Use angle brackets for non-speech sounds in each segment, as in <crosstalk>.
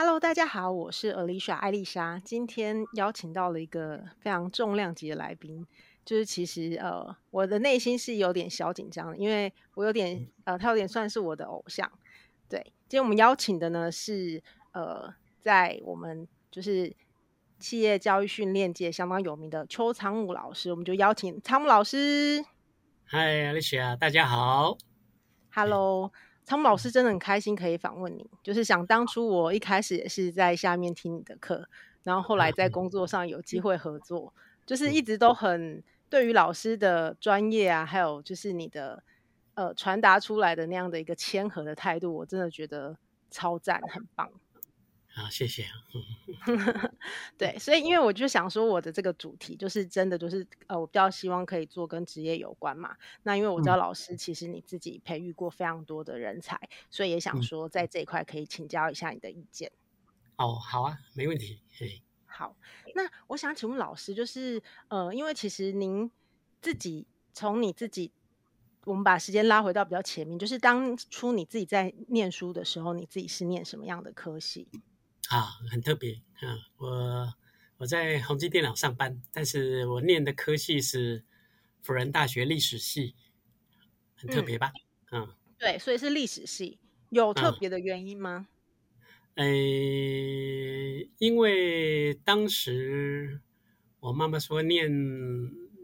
Hello，大家好，我是 Alicia 艾丽莎。今天邀请到了一个非常重量级的来宾，就是其实呃，我的内心是有点小紧张的，因为我有点呃，他有点算是我的偶像。对，今天我们邀请的呢是呃，在我们就是企业教育训练界相当有名的邱昌木老师，我们就邀请昌木老师。Hi Alicia，大家好。Hello。仓木老师真的很开心可以访问你，就是想当初我一开始也是在下面听你的课，然后后来在 <laughs> 工作上有机会合作，就是一直都很对于老师的专业啊，还有就是你的呃传达出来的那样的一个谦和的态度，我真的觉得超赞，很棒。好，谢谢。<laughs> 对，所以因为我就想说，我的这个主题就是真的就是呃，我比较希望可以做跟职业有关嘛。那因为我知道老师其实你自己培育过非常多的人才，嗯、所以也想说在这一块可以请教一下你的意见。哦，好啊，没问题。嘿，好，那我想请问老师，就是呃，因为其实您自己从你自己，我们把时间拉回到比较前面，就是当初你自己在念书的时候，你自己是念什么样的科系？啊，很特别啊！我我在宏基电脑上班，但是我念的科系是辅仁大学历史系，很特别吧？嗯，嗯对，所以是历史系，有特别的原因吗？呃、嗯，因为当时我妈妈说念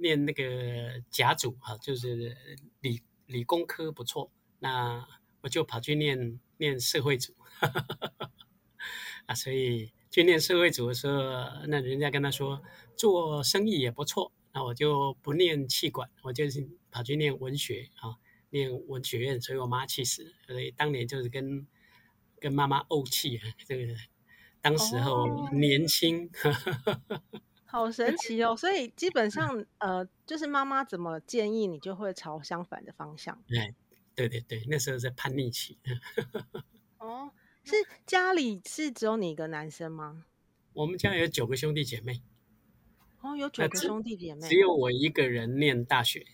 念那个甲组哈，就是理理工科不错，那我就跑去念念社会组。<laughs> 啊，所以去念社会组的时候，那人家跟他说做生意也不错，那我就不念气管，我就是跑去念文学啊，念文学院，所以我妈气死了。所以当年就是跟跟妈妈怄气啊，这个当时候年轻，哦、<laughs> 好神奇哦。所以基本上呃，就是妈妈怎么建议你，就会朝相反的方向。对对对对，那时候在叛逆期。<laughs> 哦。是家里是只有你一个男生吗？我们家有九个兄弟姐妹。哦，有九个兄弟姐妹，只，只有我一个人念大学。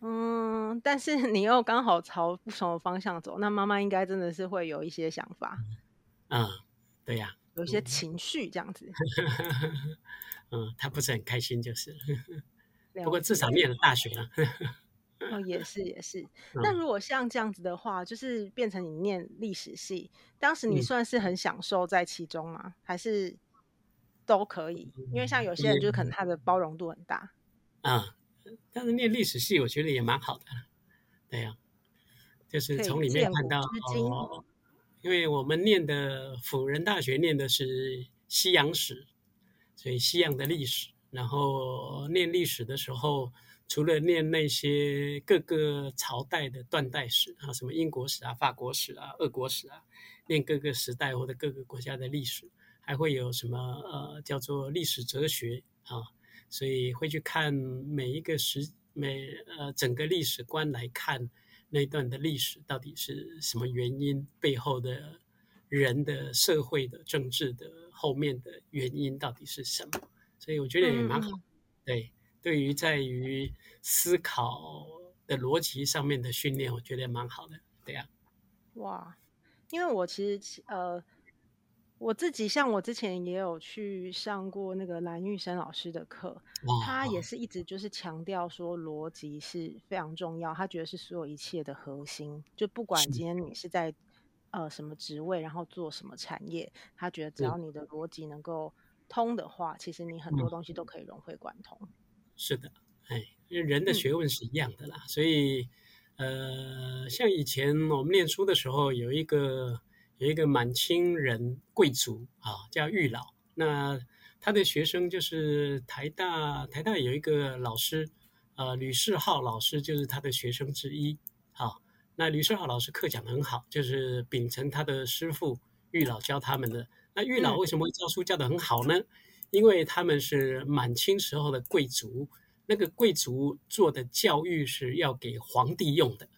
嗯，但是你又刚好朝不同的方向走，那妈妈应该真的是会有一些想法。嗯，对呀、啊，有一些情绪这样子。<laughs> 嗯，他不是很开心，就是。<laughs> 不过至少念了大学了。哦，也是也是。那如果像这样子的话，就是变成你念历史系，当时你算是很享受在其中吗？嗯、还是都可以？因为像有些人，就是可能他的包容度很大。啊、嗯，但是念历史系，我觉得也蛮好的。对呀、啊，就是从里面看到哦，因为我们念的辅仁大学念的是西洋史，所以西洋的历史，然后念历史的时候。除了念那些各个朝代的断代史啊，什么英国史啊、法国史啊、俄国史啊，念各个时代或者各个国家的历史，还会有什么呃叫做历史哲学啊，所以会去看每一个时每呃整个历史观来看那段的历史到底是什么原因，背后的人的社会的政治的后面的原因到底是什么，所以我觉得也蛮好，嗯、对。对于在于思考的逻辑上面的训练，我觉得蛮好的，对呀、啊。哇，因为我其实呃，我自己像我之前也有去上过那个蓝玉生老师的课，他也是一直就是强调说逻辑是非常重要，他觉得是所有一切的核心，就不管今天你是在呃什么职位，然后做什么产业，他觉得只要你的逻辑能够通的话，其实你很多东西都可以融会贯通。是的，哎，因为人的学问是一样的啦，嗯、所以，呃，像以前我们念书的时候，有一个有一个满清人贵族啊，叫玉老，那他的学生就是台大台大有一个老师，呃，吕世浩老师就是他的学生之一，好、啊，那吕世浩老师课讲得很好，就是秉承他的师傅玉老教他们的。那玉老为什么会教书教得很好呢？嗯因为他们是满清时候的贵族，那个贵族做的教育是要给皇帝用的，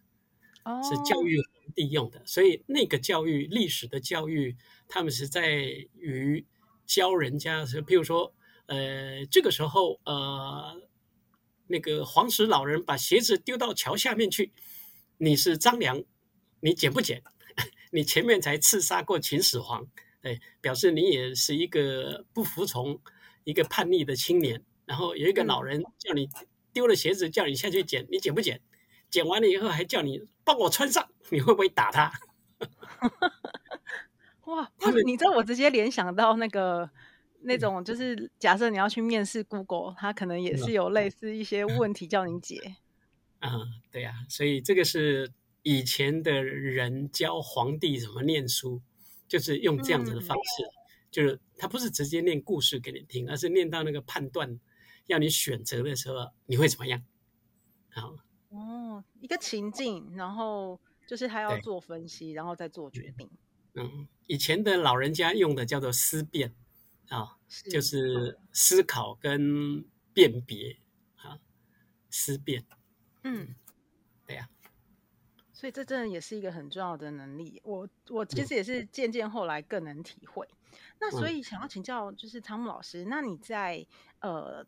哦，是教育皇帝用的，所以那个教育历史的教育，他们是在于教人家，是譬如说，呃，这个时候，呃，那个黄石老人把鞋子丢到桥下面去，你是张良，你捡不捡？<laughs> 你前面才刺杀过秦始皇。对，表示你也是一个不服从、一个叛逆的青年。然后有一个老人叫你丢了鞋子，叫你下去捡，你捡不捡？捡完了以后还叫你帮我穿上，你会不会打他？<laughs> 哇，你知道我直接联想到那个那种，就是假设你要去面试 Google，他可能也是有类似一些问题叫你解。<laughs> 啊、嗯，对呀、啊，所以这个是以前的人教皇帝怎么念书，就是用这样子的方式，嗯、就是他不是直接念故事给你听，而是念到那个判断，要你选择的时候，你会怎么样？好，哦，一个情境，然后就是他要做分析，然后再做决定。嗯，以前的老人家用的叫做思辨，啊，就是思考跟辨别，啊，思辨。嗯，所以这真的也是一个很重要的能力。我我其实也是渐渐后来更能体会。嗯、那所以想要请教，就是汤姆老师，那你在呃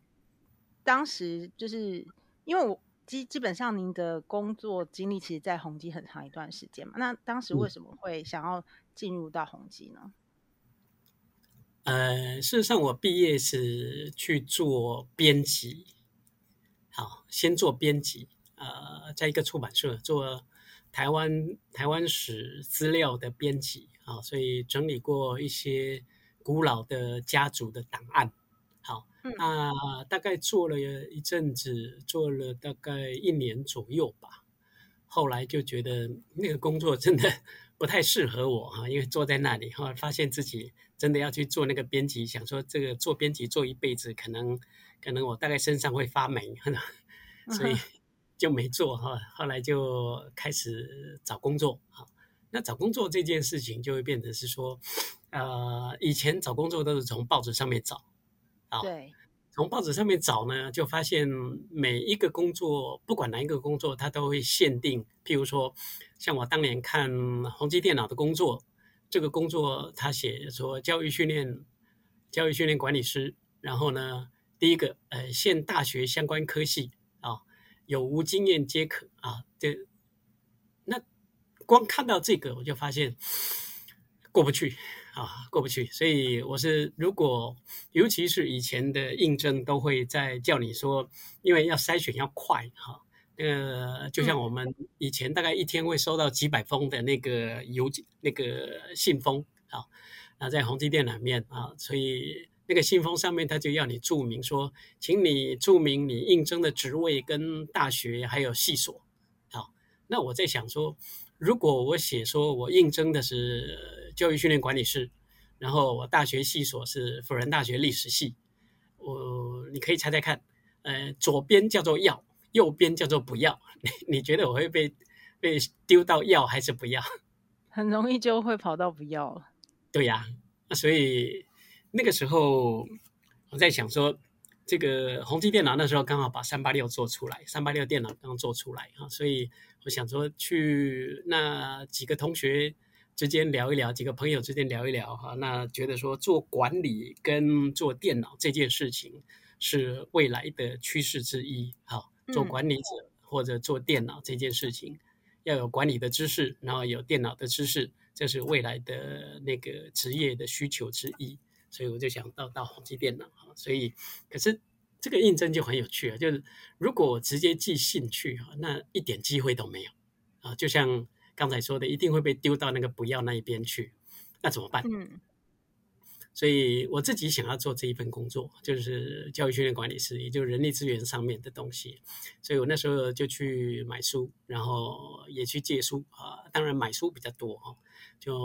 当时就是因为我基基本上您的工作经历，其实，在宏基很长一段时间嘛。那当时为什么会想要进入到宏基呢？呃，事实上，我毕业是去做编辑，好，先做编辑。呃，在一个出版社做台湾台湾史资料的编辑啊，所以整理过一些古老的家族的档案。好，嗯、那大概做了一阵子，做了大概一年左右吧。后来就觉得那个工作真的不太适合我哈，因为坐在那里后来发现自己真的要去做那个编辑，想说这个做编辑做一辈子，可能可能我大概身上会发霉，<laughs> 所以。嗯就没做哈，后来就开始找工作。啊，那找工作这件事情就会变成是说，呃，以前找工作都是从报纸上面找，啊，对，从报纸上面找呢，就发现每一个工作，不管哪一个工作，它都会限定。譬如说，像我当年看宏基电脑的工作，这个工作他写说教育训练、教育训练管理师，然后呢，第一个呃，现大学相关科系。有无经验皆可啊！这那光看到这个，我就发现过不去啊，过不去。所以我是如果，尤其是以前的应征，都会在叫你说，因为要筛选要快哈。那个就像我们以前大概一天会收到几百封的那个邮件、那个信封啊，那在宏碁电脑里面啊，所以。那个信封上面，他就要你注明说，请你注明你应征的职位跟大学还有系所。好，那我在想说，如果我写说我应征的是教育训练管理师，然后我大学系所是辅仁大学历史系，我你可以猜猜看，呃，左边叫做要，右边叫做不要，你你觉得我会被被丢到要还是不要？<laughs> 很容易就会跑到不要了。对呀，那所以。那个时候，我在想说，这个宏基电脑那时候刚好把三八六做出来，三八六电脑刚做出来哈，所以我想说去那几个同学之间聊一聊，几个朋友之间聊一聊哈，那觉得说做管理跟做电脑这件事情是未来的趋势之一，好，做管理者或者做电脑这件事情，要有管理的知识，然后有电脑的知识，这是未来的那个职业的需求之一。所以我就想到到宏基电脑啊，所以可是这个应征就很有趣啊，就是如果我直接寄信去哈，那一点机会都没有啊，就像刚才说的，一定会被丢到那个不要那一边去，那怎么办？嗯，所以我自己想要做这一份工作，就是教育训练管理师，也就是人力资源上面的东西，所以我那时候就去买书，然后也去借书啊，当然买书比较多哈。就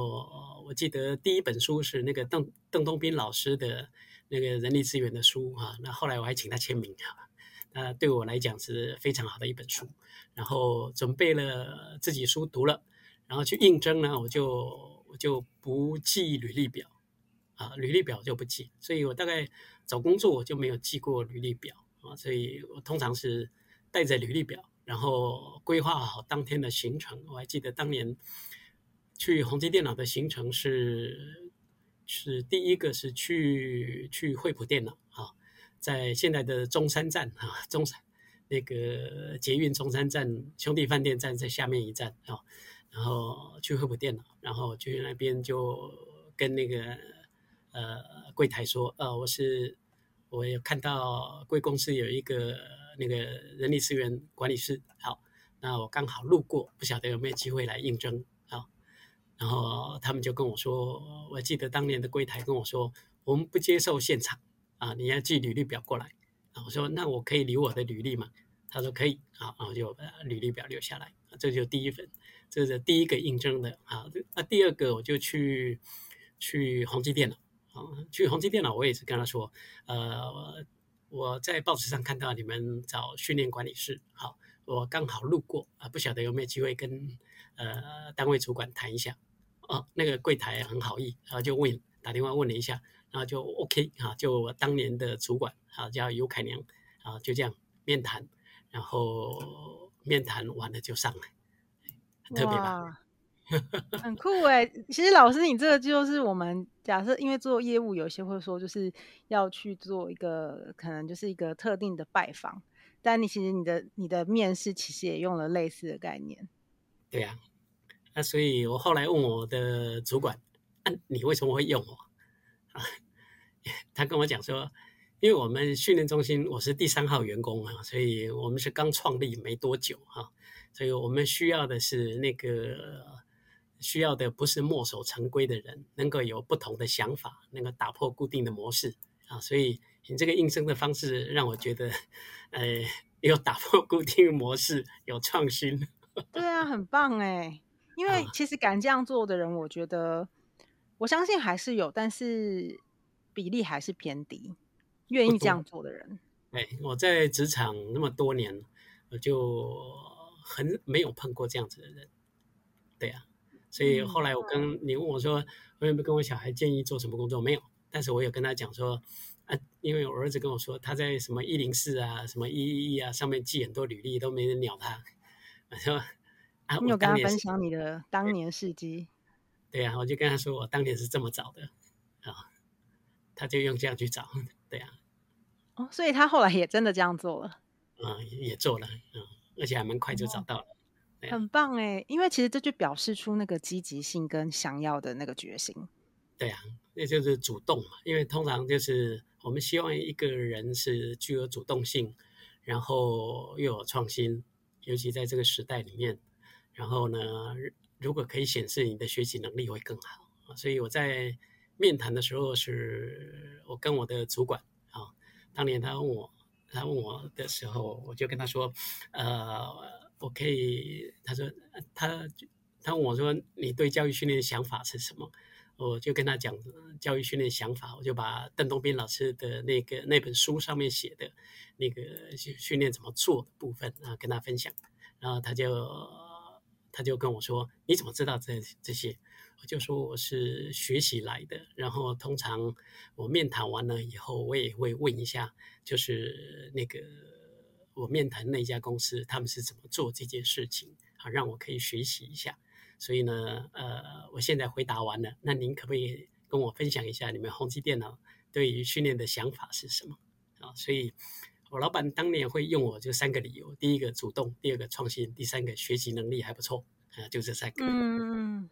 我记得第一本书是那个邓邓东斌老师的那个人力资源的书哈，那后来我还请他签名哈，那对我来讲是非常好的一本书。然后准备了自己书读了，然后去应征呢，我就我就不记履历表啊，履历表就不寄，所以我大概找工作我就没有寄过履历表啊，所以我通常是带着履历表，然后规划好当天的行程。我还记得当年。去宏基电脑的行程是是第一个是去去惠普电脑啊，在现在的中山站啊，中山那个捷运中山站兄弟饭店站在下面一站啊，然后去惠普电脑，然后去那边就跟那个呃柜台说，呃，我是我有看到贵公司有一个那个人力资源管理师，好，那我刚好路过，不晓得有没有机会来应征，好，然后他们就跟我说，我记得当年的柜台跟我说，我们不接受现场啊，你要寄履历表过来，啊我说那我可以留我的履历吗？他说可以，好，然后就履历表留下来，这就第一份。这是第一个应征的啊，那第二个我就去去宏基电脑啊，去宏基电脑，我也是跟他说，呃，我在报纸上看到你们找训练管理师，好，我刚好路过啊，不晓得有没有机会跟呃单位主管谈一下，哦，那个柜台很好意，然后就问打电话问了一下，然后就 OK 啊，就我当年的主管啊叫尤凯良啊，就这样面谈，然后面谈完了就上来。特别吧，<laughs> 很酷哎！其实老师，你这个就是我们假设，因为做业务，有些会说就是要去做一个可能就是一个特定的拜访，但你其实你的你的面试其实也用了类似的概念。对呀、啊，那所以我后来问我的主管，啊、你为什么会用我？啊，<laughs> 他跟我讲说，因为我们训练中心我是第三号员工啊，所以我们是刚创立没多久哈。所以我们需要的是那个需要的不是墨守成规的人，能够有不同的想法，能够打破固定的模式啊。所以你这个应征的方式让我觉得，呃，有打破固定模式，有创新。<laughs> 对啊，很棒哎！因为其实敢这样做的人，我觉得我相信还是有，但是比例还是偏低。愿意这样做的人，哎，我在职场那么多年，我就。很没有碰过这样子的人，对呀、啊，所以后来我跟、嗯、你问我说，我有没有跟我小孩建议做什么工作？没有，但是我有跟他讲说，啊，因为我儿子跟我说他在什么一零四啊、什么一一一啊上面寄很多履历都没人鸟他，我说啊，你有跟他分享你的当年事迹？对呀、啊，我就跟他说我当年是这么找的啊，他就用这样去找，对呀、啊，哦，所以他后来也真的这样做了，啊，也做了，嗯。而且还蛮快就找到了，很棒哎！因为其实这就表示出那个积极性跟想要的那个决心。对啊，那就是主动嘛。因为通常就是我们希望一个人是具有主动性，然后又有创新，尤其在这个时代里面。然后呢，如果可以显示你的学习能力会更好。所以我在面谈的时候，是我跟我的主管啊，当年他问我。他问我的时候，我就跟他说：“呃，我可以。”他说：“他他问我说，你对教育训练的想法是什么？”我就跟他讲教育训练想法，我就把邓东斌老师的那个那本书上面写的那个训练怎么做的部分啊，跟他分享。然后他就他就跟我说：“你怎么知道这这些？”我就说我是学习来的，然后通常我面谈完了以后，我也会问一下，就是那个我面谈那家公司他们是怎么做这件事情啊，让我可以学习一下。所以呢，呃，我现在回答完了，那您可不可以跟我分享一下你们宏基电脑对于训练的想法是什么啊？所以我老板当年会用我就三个理由：第一个主动，第二个创新，第三个学习能力还不错啊，就这三个。嗯。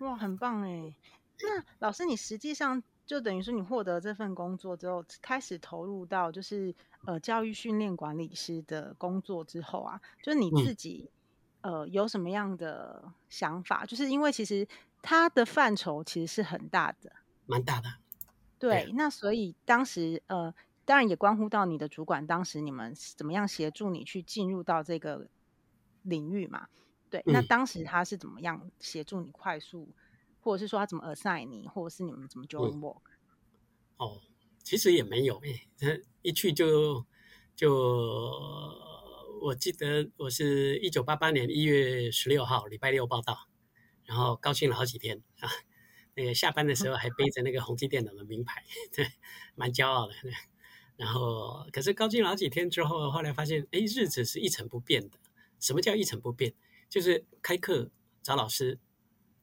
哇，很棒哎！那老师，你实际上就等于说，你获得这份工作之后，开始投入到就是呃教育训练管理师的工作之后啊，就是你自己、嗯、呃有什么样的想法？就是因为其实它的范畴其实是很大的，蛮大的。对，对那所以当时呃，当然也关乎到你的主管，当时你们怎么样协助你去进入到这个领域嘛？对，那当时他是怎么样协助你快速，嗯、或者是说他怎么 assign 你，或者是你们怎么 join work？、嗯、哦，其实也没有诶，一去就就我记得我是一九八八年一月十六号礼拜六报到，然后高兴了好几天啊。那个下班的时候还背着那个宏基电脑的名牌，<laughs> 对，蛮骄傲的。然后可是高兴了好几天之后，后来发现，哎，日子是一成不变的。什么叫一成不变？就是开课找老师，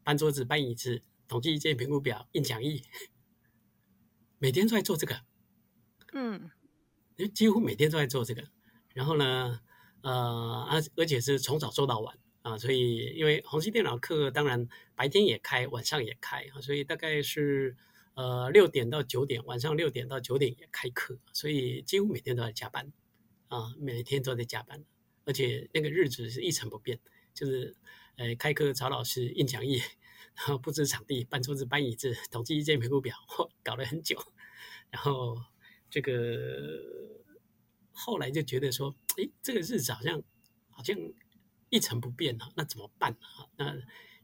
搬桌子搬椅子，统计意见评估表印讲义，每天都在做这个。嗯，几乎每天都在做这个。然后呢，呃，而而且是从早做到晚啊。啊，所以因为宏基电脑课当然白天也开，晚上也开啊，所以大概是呃六点到九点，晚上六点到九点也开课，所以几乎每天都在加班啊，每天都在加班，而且那个日子是一成不变，就是呃开课找老师印讲义，然后布置场地，搬桌子搬椅子，统计意见评估表，搞了很久，然后这个后来就觉得说，诶，这个日子好像好像。一成不变哈，那怎么办啊？那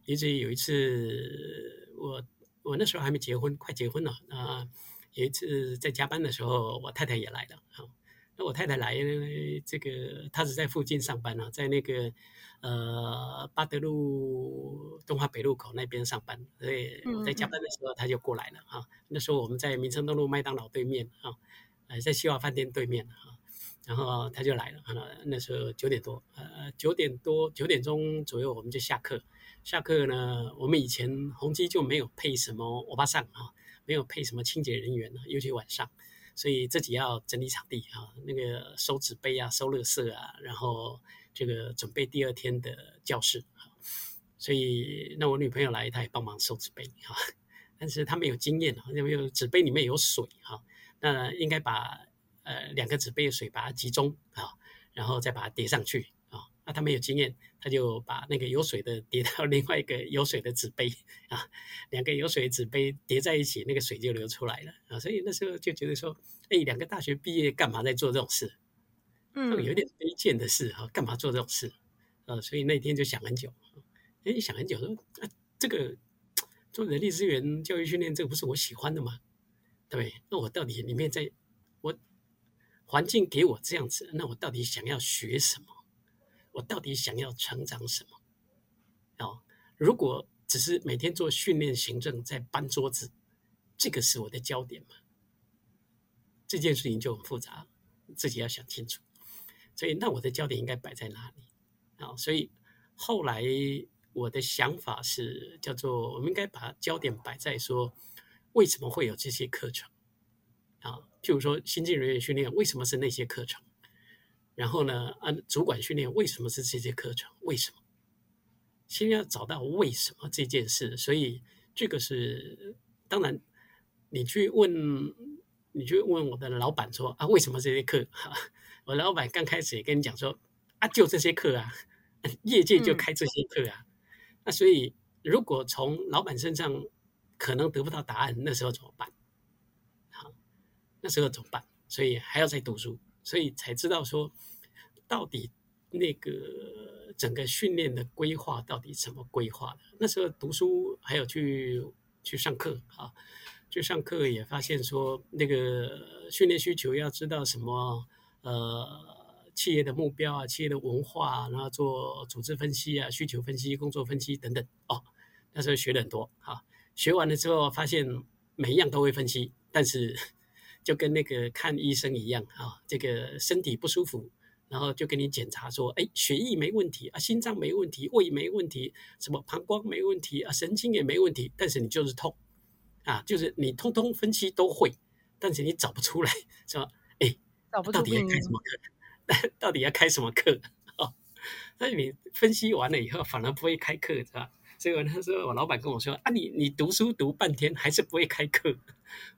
以至于有一次，我我那时候还没结婚，快结婚了啊。有一次在加班的时候，我太太也来了。啊，那我太太来，这个她是在附近上班啊，在那个呃八德路东华北路口那边上班。所以我在加班的时候，她就过来了啊。那时候我们在民生东路麦当劳对面啊，呃，在西华饭店对面啊。然后她就来了，那时候九点多，呃，九点多九点钟左右我们就下课。下课呢，我们以前宏基就没有配什么欧巴桑啊，没有配什么清洁人员，尤其晚上，所以自己要整理场地啊，那个收纸杯啊，收垃圾啊，然后这个准备第二天的教室啊。所以那我女朋友来，她也帮忙收纸杯啊，但是她没有经验啊，因为纸杯里面有水哈，那应该把。呃，两个纸杯的水把它集中啊，然后再把它叠上去啊。那他没有经验，他就把那个有水的叠到另外一个有水的纸杯啊，两个有水的纸杯叠在一起，那个水就流出来了啊。所以那时候就觉得说，哎，两个大学毕业干嘛在做这种事？嗯，有点卑贱的事哈，干嘛做这种事？呃，所以那天就想很久，哎，想很久说，啊，这个做人力资源教育训练，这个不是我喜欢的吗？对，那我到底里面在，我。环境给我这样子，那我到底想要学什么？我到底想要成长什么？哦，如果只是每天做训练行政，在搬桌子，这个是我的焦点吗？这件事情就很复杂，自己要想清楚。所以，那我的焦点应该摆在哪里？啊，所以后来我的想法是叫做，我们应该把焦点摆在说，为什么会有这些课程？啊，譬如说新进人员训练为什么是那些课程？然后呢，按主管训练为什么是这些课程？为什么？先要找到为什么这件事。所以这个是当然，你去问，你去问我的老板说啊，为什么这些课？哈，<laughs> 我老板刚开始也跟你讲说啊，就这些课啊，<laughs> 业界就开这些课啊。嗯、那所以如果从老板身上可能得不到答案，那时候怎么办？好那时候怎么办？所以还要再读书，所以才知道说，到底那个整个训练的规划到底怎么规划的。那时候读书还有去去上课啊，去上课也发现说，那个训练需求要知道什么呃，企业的目标啊，企业的文化，然后做组织分析啊，需求分析、工作分析等等哦。那时候学了很多啊，学完了之后发现每一样都会分析，但是。就跟那个看医生一样啊，这个身体不舒服，然后就给你检查说，哎，血液没问题啊，心脏没问题，胃没问题，什么膀胱没问题啊，神经也没问题，但是你就是痛，啊，就是你通通分析都会，但是你找不出来，是吧，哎，到底要开什么课？<laughs> 到底要开什么课？哦，那你分析完了以后，反而不会开课，是吧？所以那时候我老板跟我说啊，你你读书读半天还是不会开课。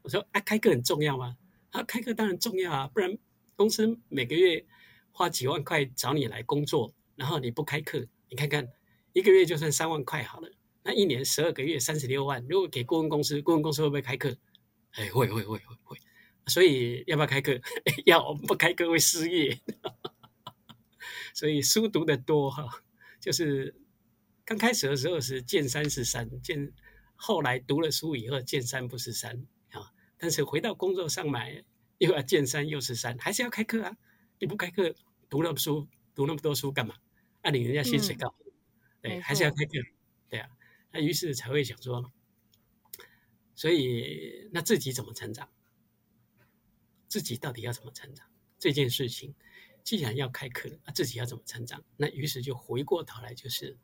我说啊，开课很重要吗？啊，开课当然重要啊，不然公司每个月花几万块找你来工作，然后你不开课，你看看一个月就算三万块好了，那一年十二个月三十六万，如果给顾问公司，顾问公司会不会开课？哎，会会会会会。所以要不要开课？<laughs> 要，不开课会失业。<laughs> 所以书读得多哈，就是。刚开始的时候是见山是山，见后来读了书以后见山不是山啊。但是回到工作上来，又要见山又是山，还是要开课啊。你不开课，读那么书，读那么多书干嘛？按领人家薪水高，嗯、对，还是要开课，对啊。那于是才会想说，所以那自己怎么成长？自己到底要怎么成长？这件事情既然要开课，那自己要怎么成长？那于是就回过头来就是。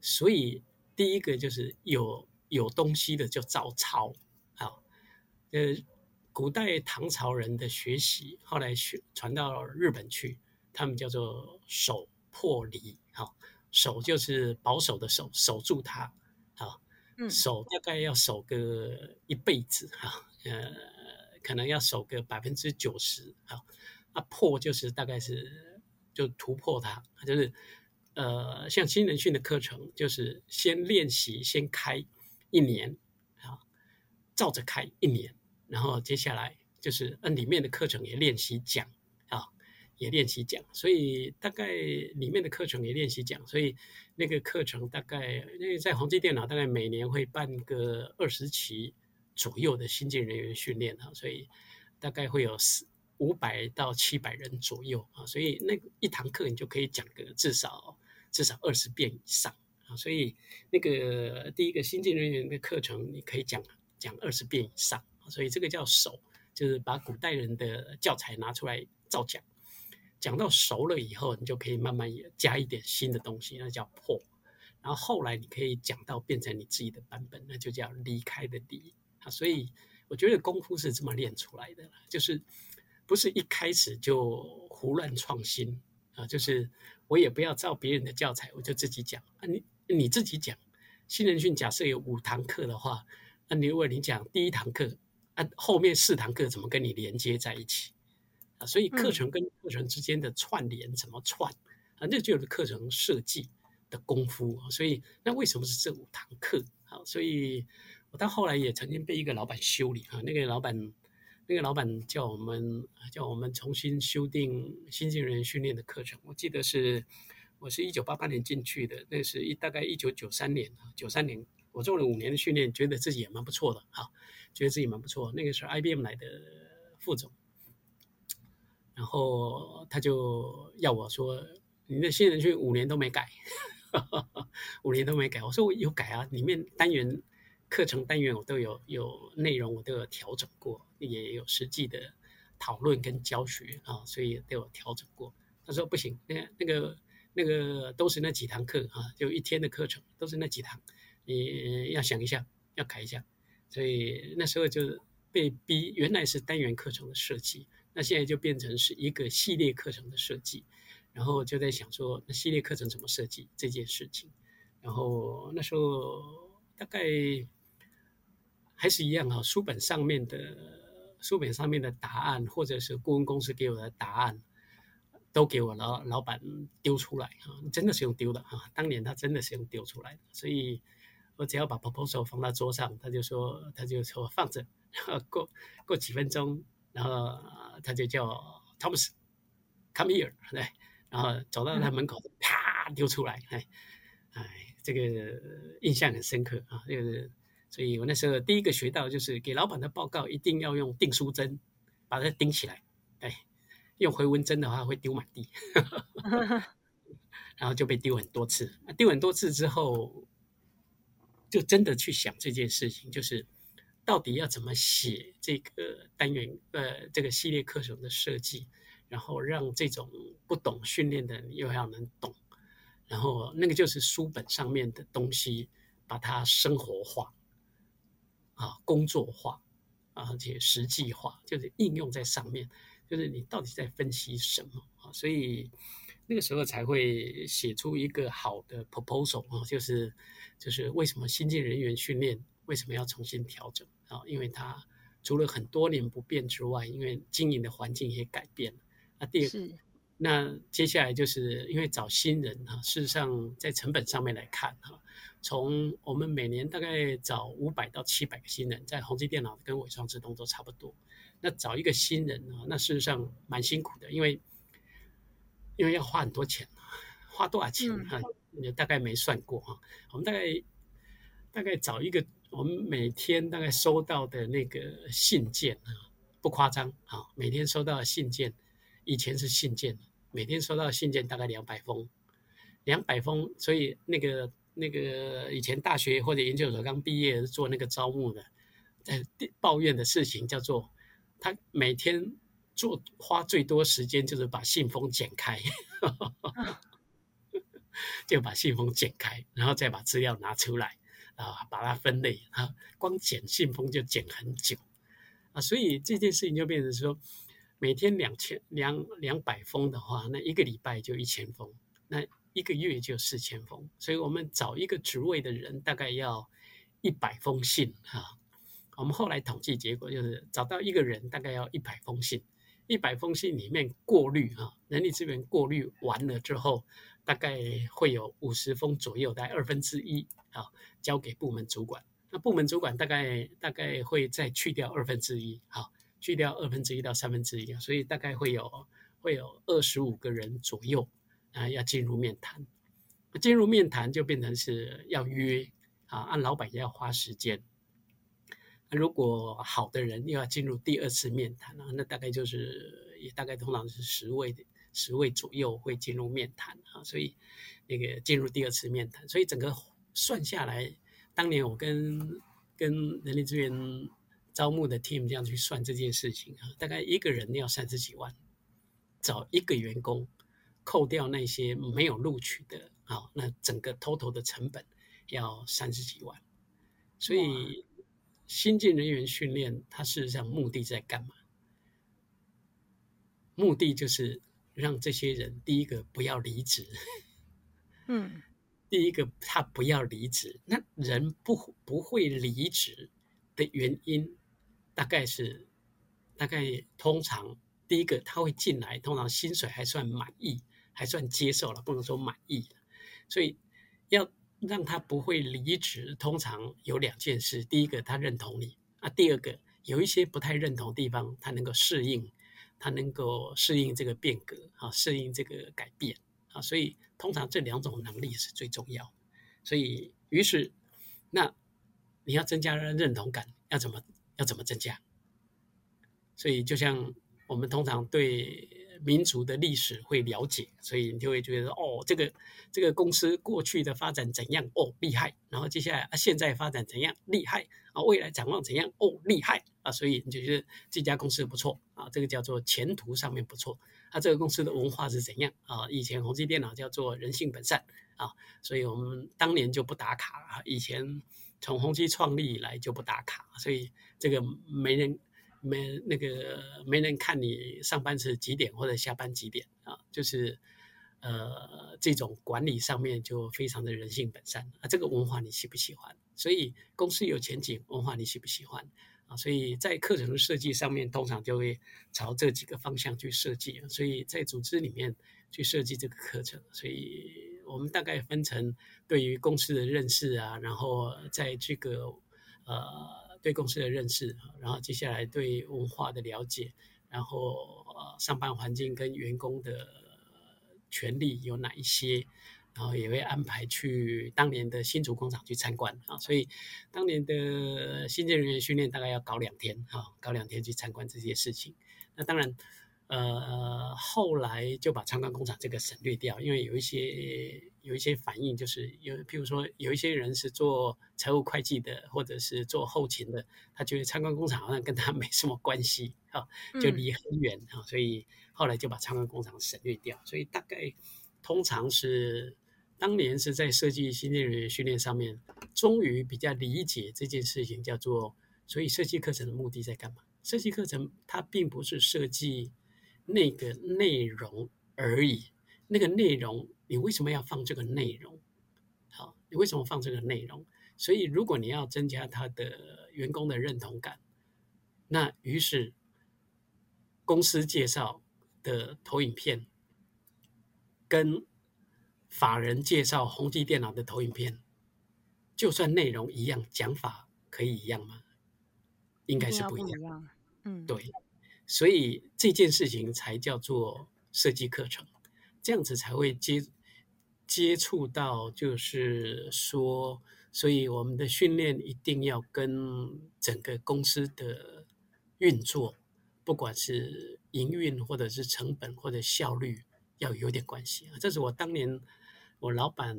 所以第一个就是有有东西的就照抄，啊，呃，古代唐朝人的学习后来学传到日本去，他们叫做守破离，好，守就是保守的守，守住它，啊，嗯，守大概要守个一辈子哈，呃，可能要守个百分之九十，好，啊，破就是大概是就突破它，就是呃，像新人训的课程，就是先练习，先开一年，啊，照着开一年，然后接下来就是按里面的课程也练习讲啊。也练习讲，所以大概里面的课程也练习讲，所以那个课程大概因为在宏基电脑大概每年会办个二十期左右的新进人员训练啊，所以大概会有四五百到七百人左右啊，所以那一堂课你就可以讲个至少至少二十遍以上啊，所以那个第一个新进人员的课程你可以讲讲二十遍以上，所以这个叫熟，就是把古代人的教材拿出来照讲。讲到熟了以后，你就可以慢慢也加一点新的东西，那叫破。然后后来你可以讲到变成你自己的版本，那就叫离开的离啊。所以我觉得功夫是这么练出来的，就是不是一开始就胡乱创新啊。就是我也不要照别人的教材，我就自己讲啊。你你自己讲，新人训假设有五堂课的话，那你如果你讲第一堂课，啊后面四堂课怎么跟你连接在一起？啊，所以课程跟课程之间的串联怎么串啊？那就是课程设计的功夫。所以那为什么是这五堂课？好，所以我到后来也曾经被一个老板修理啊。那个老板，那个老板叫我们叫我们重新修订新进人训练的课程。我记得是我是一九八八年进去的，那是一大概一九九三年啊，九三年我做了五年的训练，觉得自己也蛮不错的哈，觉得自己蛮不错。那个是 IBM 来的副总。然后他就要我说：“你的新人训五年都没改，<laughs> 五年都没改。”我说：“我有改啊，里面单元课程单元我都有有内容，我都有调整过，也有实际的讨论跟教学啊，所以都有调整过。”他说：“不行，那那个那个都是那几堂课啊，就一天的课程都是那几堂，你要想一下，要改一下。”所以那时候就被逼，原来是单元课程的设计。那现在就变成是一个系列课程的设计，然后就在想说，那系列课程怎么设计这件事情。然后那时候大概还是一样哈，书本上面的书本上面的答案，或者是顾问公司给我的答案，都给我老老板丢出来啊，真的是用丢的啊。当年他真的是用丢出来的，所以我只要把 proposal 放到桌上，他就说他就说放着，然后过过几分钟。然后他就叫 Thomas，come here，对，然后走到他门口，啪丢出来，哎，哎，这个印象很深刻啊，这个，所以我那时候第一个学到就是给老板的报告一定要用订书针把它钉起来，哎，用回纹针的话会丢满地，<laughs> 然后就被丢很多次，丢很多次之后，就真的去想这件事情，就是。到底要怎么写这个单元呃这个系列课程的设计，然后让这种不懂训练的人又要能懂，然后那个就是书本上面的东西，把它生活化，啊，工作化，而且实际化，就是应用在上面，就是你到底在分析什么啊？所以那个时候才会写出一个好的 proposal 啊，就是就是为什么新进人员训练为什么要重新调整？啊，因为它除了很多年不变之外，因为经营的环境也改变了。啊第二，那接下来就是因为找新人哈，事实上在成本上面来看哈，从我们每年大概找五百到七百个新人，在宏基电脑跟伟创自动都差不多。那找一个新人啊，那事实上蛮辛苦的，因为因为要花很多钱，花多少钱哈，也、嗯、大概没算过哈。我们大概大概找一个。我们每天大概收到的那个信件啊，不夸张啊，每天收到的信件，以前是信件，每天收到信件大概两百封，两百封，所以那个那个以前大学或者研究所刚毕业做那个招募的，在抱怨的事情叫做，他每天做花最多时间就是把信封剪开，<laughs> 就把信封剪开，然后再把资料拿出来。啊，把它分类啊，光剪信封就剪很久啊，所以这件事情就变成说，每天两千两两百封的话，那一个礼拜就一千封，那一个月就四千封，所以我们找一个职位的人大概要一百封信啊。我们后来统计结果就是找到一个人大概要一百封信，一百封信里面过滤啊，人力资源过滤完了之后，大概会有五十封左右，大概二分之一啊，交给部门主管。那部门主管大概大概会再去掉二分之一，好，去掉二分之一到三分之一，所以大概会有会有二十五个人左右啊，要进入面谈。进入面谈就变成是要约啊，按老板也要花时间。如果好的人又要进入第二次面谈啊，那大概就是也大概通常是十位十位左右会进入面谈啊，所以那个进入第二次面谈，所以整个算下来。当年我跟跟人力资源招募的 team 这样去算这件事情啊，大概一个人要三十几万，找一个员工，扣掉那些没有录取的啊，那整个 total 的成本要三十几万。所以新进人员训练，它事实上目的在干嘛？目的就是让这些人第一个不要离职，嗯。第一个，他不要离职。那人不不会离职的原因，大概是，大概通常第一个他会进来，通常薪水还算满意，还算接受了，不能说满意。所以要让他不会离职，通常有两件事：第一个，他认同你；啊，第二个，有一些不太认同地方，他能够适应，他能够适应这个变革，啊，适应这个改变，啊，所以。通常这两种能力是最重要，所以于是，那你要增加认同感，要怎么要怎么增加？所以就像我们通常对民族的历史会了解，所以你就会觉得哦，这个这个公司过去的发展怎样哦厉害，然后接下来啊现在发展怎样厉害啊未来展望怎样哦厉害啊，所以你就觉得这家公司不错啊，这个叫做前途上面不错。啊、这个公司的文化是怎样啊？以前宏基电脑叫做人性本善啊，所以我们当年就不打卡啊。以前从宏碁创立以来就不打卡，所以这个没人没那个没人看你上班是几点或者下班几点啊，就是呃这种管理上面就非常的人性本善啊。这个文化你喜不喜欢？所以公司有前景，文化你喜不喜欢？啊，所以在课程的设计上面，通常就会朝这几个方向去设计。所以在组织里面去设计这个课程，所以我们大概分成对于公司的认识啊，然后在这个呃对公司的认识，然后接下来对文化的了解，然后呃上班环境跟员工的权利有哪一些。然后也会安排去当年的新竹工厂去参观啊，所以当年的新进人员训练大概要搞两天啊，搞两天去参观这些事情。那当然，呃，后来就把参观工厂这个省略掉，因为有一些有一些反应，就是有譬如说有一些人是做财务会计的，或者是做后勤的，他觉得参观工厂好像跟他 <laughs> 没什么关系啊，就离很远啊，所以后来就把参观工厂省略掉。所以大概通常是。当年是在设计新进人员训练上面，终于比较理解这件事情，叫做所以设计课程的目的在干嘛？设计课程它并不是设计那个内容而已，那个内容你为什么要放这个内容？好，你为什么放这个内容？所以如果你要增加他的员工的认同感，那于是公司介绍的投影片跟法人介绍宏基电脑的投影片，就算内容一样，讲法可以一样吗？应该是不一样。一样嗯，对，所以这件事情才叫做设计课程，这样子才会接接触到，就是说，所以我们的训练一定要跟整个公司的运作，不管是营运或者是成本或者效率，要有点关系啊。这是我当年。我老板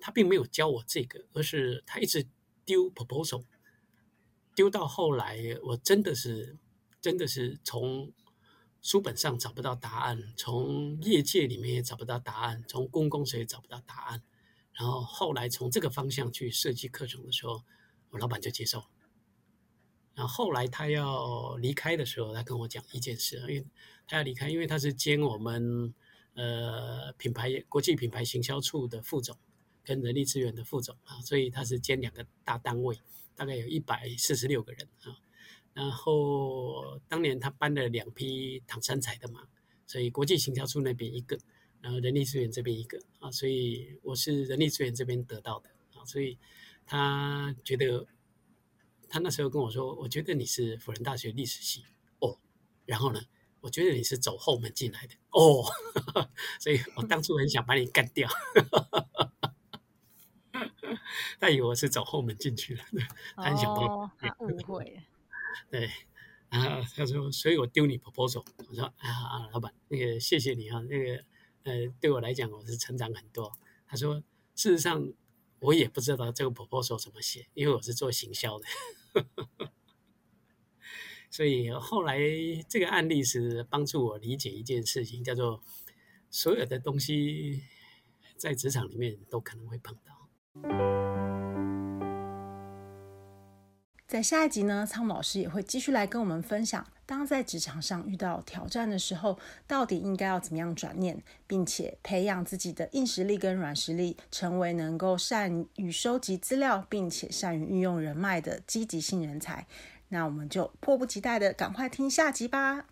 他并没有教我这个，而是他一直丢 proposal，丢到后来，我真的是真的是从书本上找不到答案，从业界里面也找不到答案，从公共公司也找不到答案。然后后来从这个方向去设计课程的时候，我老板就接受。然后后来他要离开的时候，他跟我讲一件事，因为他要离开，因为他是兼我们。呃品牌国际品牌行销处的副总跟人力资源的副总啊，所以他是兼两个大单位，大概有一百四十六个人啊。然后当年他搬了两批唐山财的嘛，所以国际行销处那边一个，然后人力资源这边一个啊，所以我是人力资源这边得到的啊，所以他觉得他那时候跟我说，我觉得你是辅仁大学历史系哦，然后呢，我觉得你是走后门进来的哦，<laughs> 所以我当初很想把你干掉，<laughs> 他以为我是走后门进去了，他很想把我误会。对，然后他说，所以我丢你 proposal。我说啊，老板，那个谢谢你啊，那个呃，对我来讲我是成长很多。他说，事实上我也不知道这个 proposal 怎么写，因为我是做行销的。<laughs> 所以后来这个案例是帮助我理解一件事情，叫做所有的东西在职场里面都可能会碰到。在下一集呢，苍老师也会继续来跟我们分享，当在职场上遇到挑战的时候，到底应该要怎么样转念，并且培养自己的硬实力跟软实力，成为能够善于收集资料，并且善于运用人脉的积极性人才。那我们就迫不及待的赶快听下集吧。